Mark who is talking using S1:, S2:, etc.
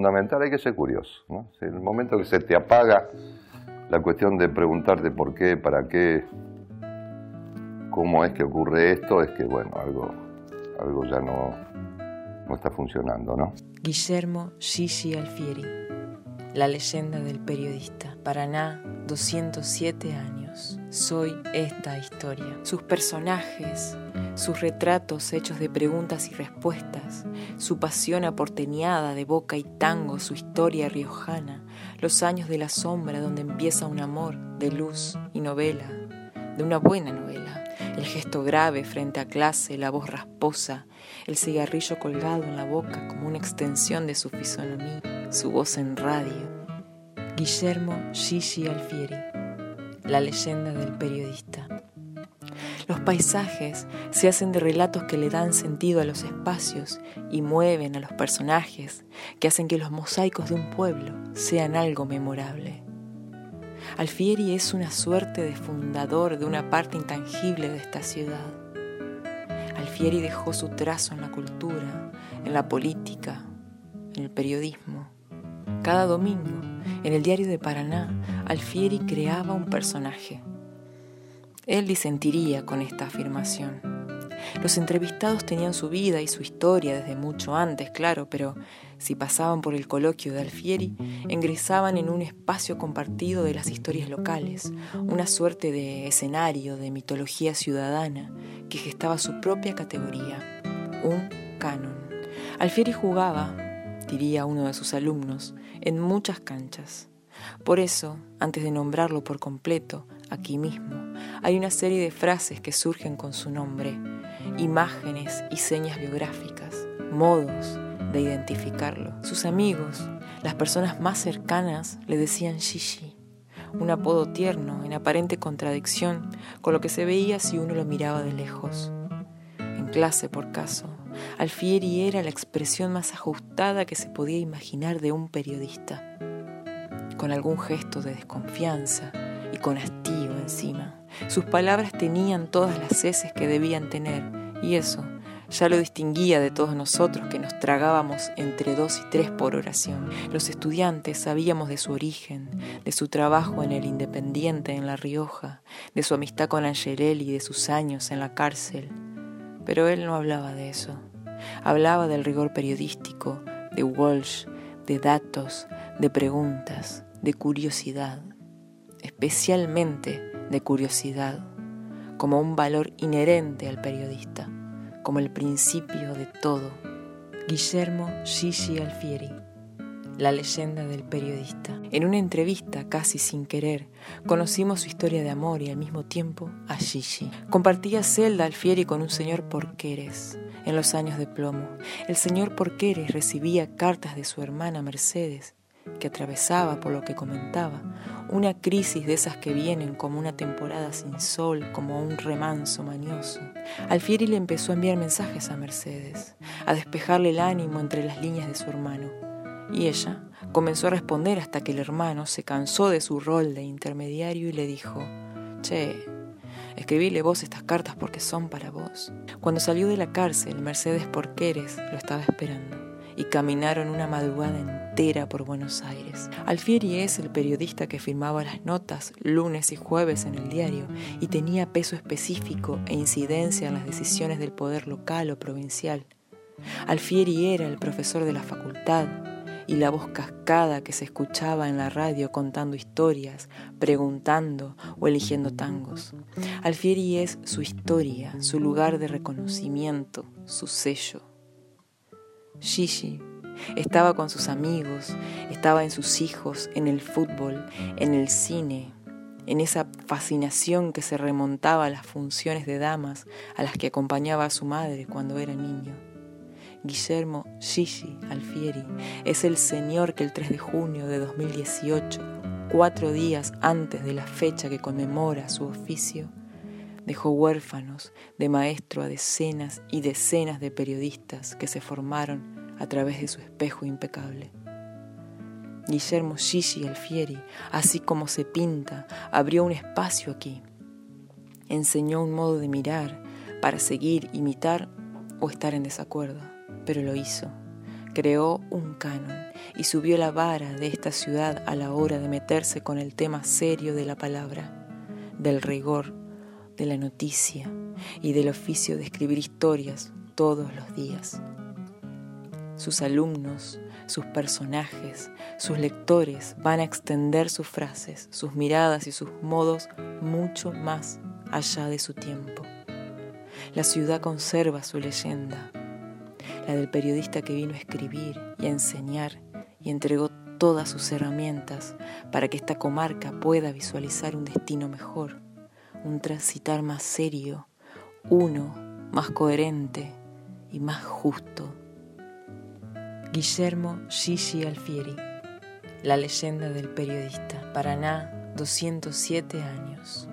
S1: Fundamental hay que ser curioso. ¿no? En el momento que se te apaga la cuestión de preguntarte por qué, para qué, cómo es que ocurre esto, es que bueno, algo, algo ya no, no está funcionando, ¿no?
S2: Guillermo Gigi Alfieri, la leyenda del periodista. Paraná, 207 años. Soy esta historia. Sus personajes, sus retratos hechos de preguntas y respuestas, su pasión aporteñada de boca y tango, su historia riojana, los años de la sombra donde empieza un amor de luz y novela, de una buena novela, el gesto grave frente a clase, la voz rasposa, el cigarrillo colgado en la boca como una extensión de su fisonomía, su voz en radio. Guillermo Gigi Alfieri, la leyenda del periodista. Los paisajes se hacen de relatos que le dan sentido a los espacios y mueven a los personajes, que hacen que los mosaicos de un pueblo sean algo memorable. Alfieri es una suerte de fundador de una parte intangible de esta ciudad. Alfieri dejó su trazo en la cultura, en la política, en el periodismo. Cada domingo, en el diario de Paraná, Alfieri creaba un personaje él disentiría con esta afirmación. Los entrevistados tenían su vida y su historia desde mucho antes, claro, pero si pasaban por el coloquio de Alfieri, ingresaban en un espacio compartido de las historias locales, una suerte de escenario de mitología ciudadana que gestaba su propia categoría, un canon. Alfieri jugaba, diría uno de sus alumnos, en muchas canchas. Por eso, antes de nombrarlo por completo, aquí mismo, hay una serie de frases que surgen con su nombre, imágenes y señas biográficas, modos de identificarlo. Sus amigos, las personas más cercanas, le decían Shishi, un apodo tierno en aparente contradicción con lo que se veía si uno lo miraba de lejos. En clase, por caso, Alfieri era la expresión más ajustada que se podía imaginar de un periodista, con algún gesto de desconfianza y con hastío encima. Sus palabras tenían todas las heces que debían tener, y eso ya lo distinguía de todos nosotros que nos tragábamos entre dos y tres por oración. Los estudiantes sabíamos de su origen, de su trabajo en el Independiente en La Rioja, de su amistad con Angelelli y de sus años en la cárcel. Pero él no hablaba de eso. Hablaba del rigor periodístico, de Walsh, de datos, de preguntas, de curiosidad, especialmente de curiosidad, como un valor inherente al periodista, como el principio de todo. Guillermo Gigi Alfieri, la leyenda del periodista. En una entrevista, casi sin querer, conocimos su historia de amor y al mismo tiempo a Gigi. Compartía celda Alfieri con un señor Porqueres en los años de plomo. El señor Porqueres recibía cartas de su hermana Mercedes que atravesaba, por lo que comentaba, una crisis de esas que vienen como una temporada sin sol, como un remanso mañoso. Alfieri le empezó a enviar mensajes a Mercedes, a despejarle el ánimo entre las líneas de su hermano, y ella comenzó a responder hasta que el hermano se cansó de su rol de intermediario y le dijo, Che, escribíle vos estas cartas porque son para vos. Cuando salió de la cárcel, Mercedes Porqueres lo estaba esperando y caminaron una madrugada entera por Buenos Aires. Alfieri es el periodista que firmaba las notas lunes y jueves en el diario y tenía peso específico e incidencia en las decisiones del poder local o provincial. Alfieri era el profesor de la facultad y la voz cascada que se escuchaba en la radio contando historias, preguntando o eligiendo tangos. Alfieri es su historia, su lugar de reconocimiento, su sello. Gigi estaba con sus amigos, estaba en sus hijos, en el fútbol, en el cine, en esa fascinación que se remontaba a las funciones de damas a las que acompañaba a su madre cuando era niño. Guillermo Gigi Alfieri es el señor que el 3 de junio de 2018, cuatro días antes de la fecha que conmemora su oficio, dejó huérfanos de maestro a decenas y decenas de periodistas que se formaron a través de su espejo impecable. Guillermo Gigi Alfieri, así como se pinta, abrió un espacio aquí. Enseñó un modo de mirar para seguir, imitar o estar en desacuerdo, pero lo hizo. creó un canon y subió la vara de esta ciudad a la hora de meterse con el tema serio de la palabra, del rigor, de la noticia y del oficio de escribir historias todos los días. Sus alumnos, sus personajes, sus lectores van a extender sus frases, sus miradas y sus modos mucho más allá de su tiempo. La ciudad conserva su leyenda, la del periodista que vino a escribir y a enseñar y entregó todas sus herramientas para que esta comarca pueda visualizar un destino mejor, un transitar más serio, uno más coherente y más justo. Guillermo Gigi Alfieri, La leyenda del periodista, Paraná, 207 años.